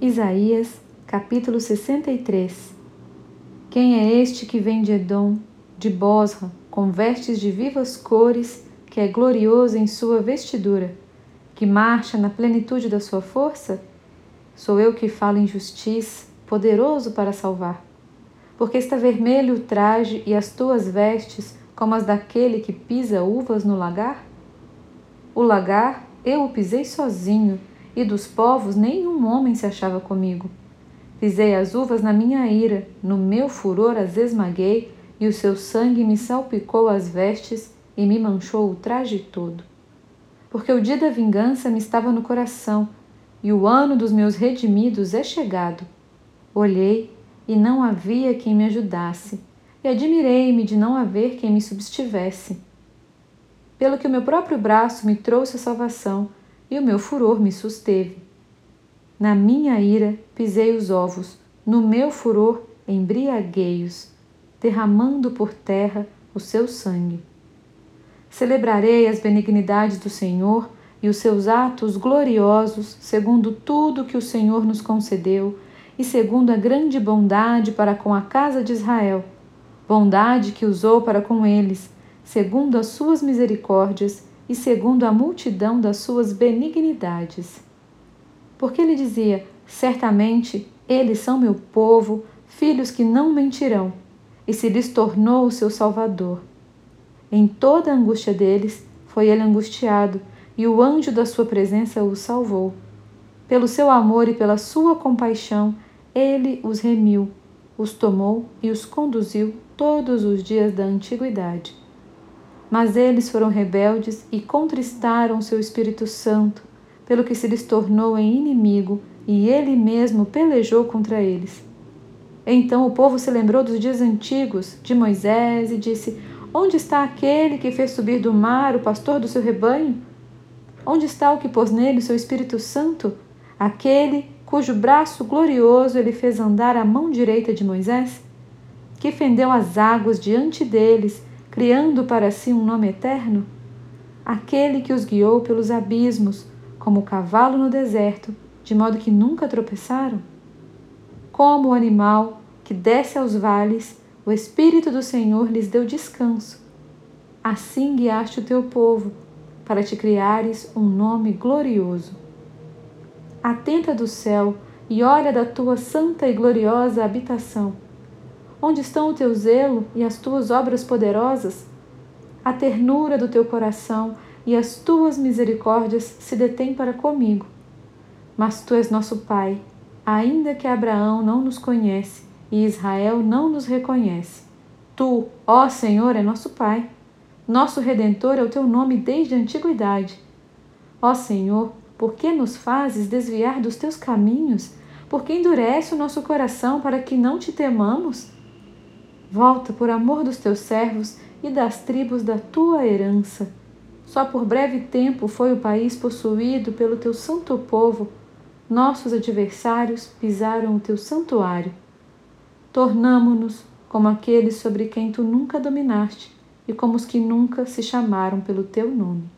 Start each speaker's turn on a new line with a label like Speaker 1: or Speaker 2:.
Speaker 1: Isaías, capítulo 63 Quem é este que vem de Edom, de Bosra, com vestes de vivas cores, que é glorioso em sua vestidura, que marcha na plenitude da sua força? Sou eu que falo em justiça, poderoso para salvar. Porque está vermelho o traje e as tuas vestes como as daquele que pisa uvas no lagar? O lagar eu o pisei sozinho, e dos povos nenhum homem se achava comigo. Pisei as uvas na minha ira, no meu furor as esmaguei, e o seu sangue me salpicou as vestes e me manchou o traje todo. Porque o dia da vingança me estava no coração, e o ano dos meus redimidos é chegado. Olhei e não havia quem me ajudasse, e admirei-me de não haver quem me substivesse. Pelo que o meu próprio braço me trouxe a salvação, e o meu furor me susteve. Na minha ira pisei os ovos, no meu furor embriaguei-os, derramando por terra o seu sangue. Celebrarei as benignidades do Senhor e os seus atos gloriosos, segundo tudo que o Senhor nos concedeu e segundo a grande bondade para com a casa de Israel, bondade que usou para com eles, segundo as suas misericórdias e segundo a multidão das suas benignidades. Porque ele dizia: Certamente eles são meu povo, filhos que não mentirão, e se lhes tornou o seu Salvador. Em toda a angústia deles foi ele angustiado, e o anjo da sua presença o salvou. Pelo seu amor e pela sua compaixão, ele os remiu, os tomou e os conduziu todos os dias da antiguidade. Mas eles foram rebeldes e contristaram seu Espírito Santo, pelo que se lhes tornou em inimigo, e ele mesmo pelejou contra eles. Então o povo se lembrou dos dias antigos de Moisés e disse: Onde está aquele que fez subir do mar o pastor do seu rebanho? Onde está o que pôs nele seu Espírito Santo? Aquele cujo braço glorioso ele fez andar à mão direita de Moisés? Que fendeu as águas diante deles criando para si um nome eterno? Aquele que os guiou pelos abismos, como o cavalo no deserto, de modo que nunca tropeçaram? Como o animal que desce aos vales, o Espírito do Senhor lhes deu descanso. Assim guiaste o teu povo, para te criares um nome glorioso. Atenta do céu e olha da tua santa e gloriosa habitação Onde estão o teu zelo e as tuas obras poderosas? A ternura do teu coração e as tuas misericórdias se detêm para comigo. Mas tu és nosso Pai, ainda que Abraão não nos conhece e Israel não nos reconhece. Tu, ó Senhor, é nosso Pai. Nosso Redentor é o teu nome desde a antiguidade. Ó Senhor, por que nos fazes desviar dos teus caminhos? Por que endurece o nosso coração para que não te temamos? Volta por amor dos teus servos e das tribos da tua herança. Só por breve tempo foi o país possuído pelo teu santo povo. Nossos adversários pisaram o teu santuário. Tornamo-nos como aqueles sobre quem tu nunca dominaste e como os que nunca se chamaram pelo teu nome.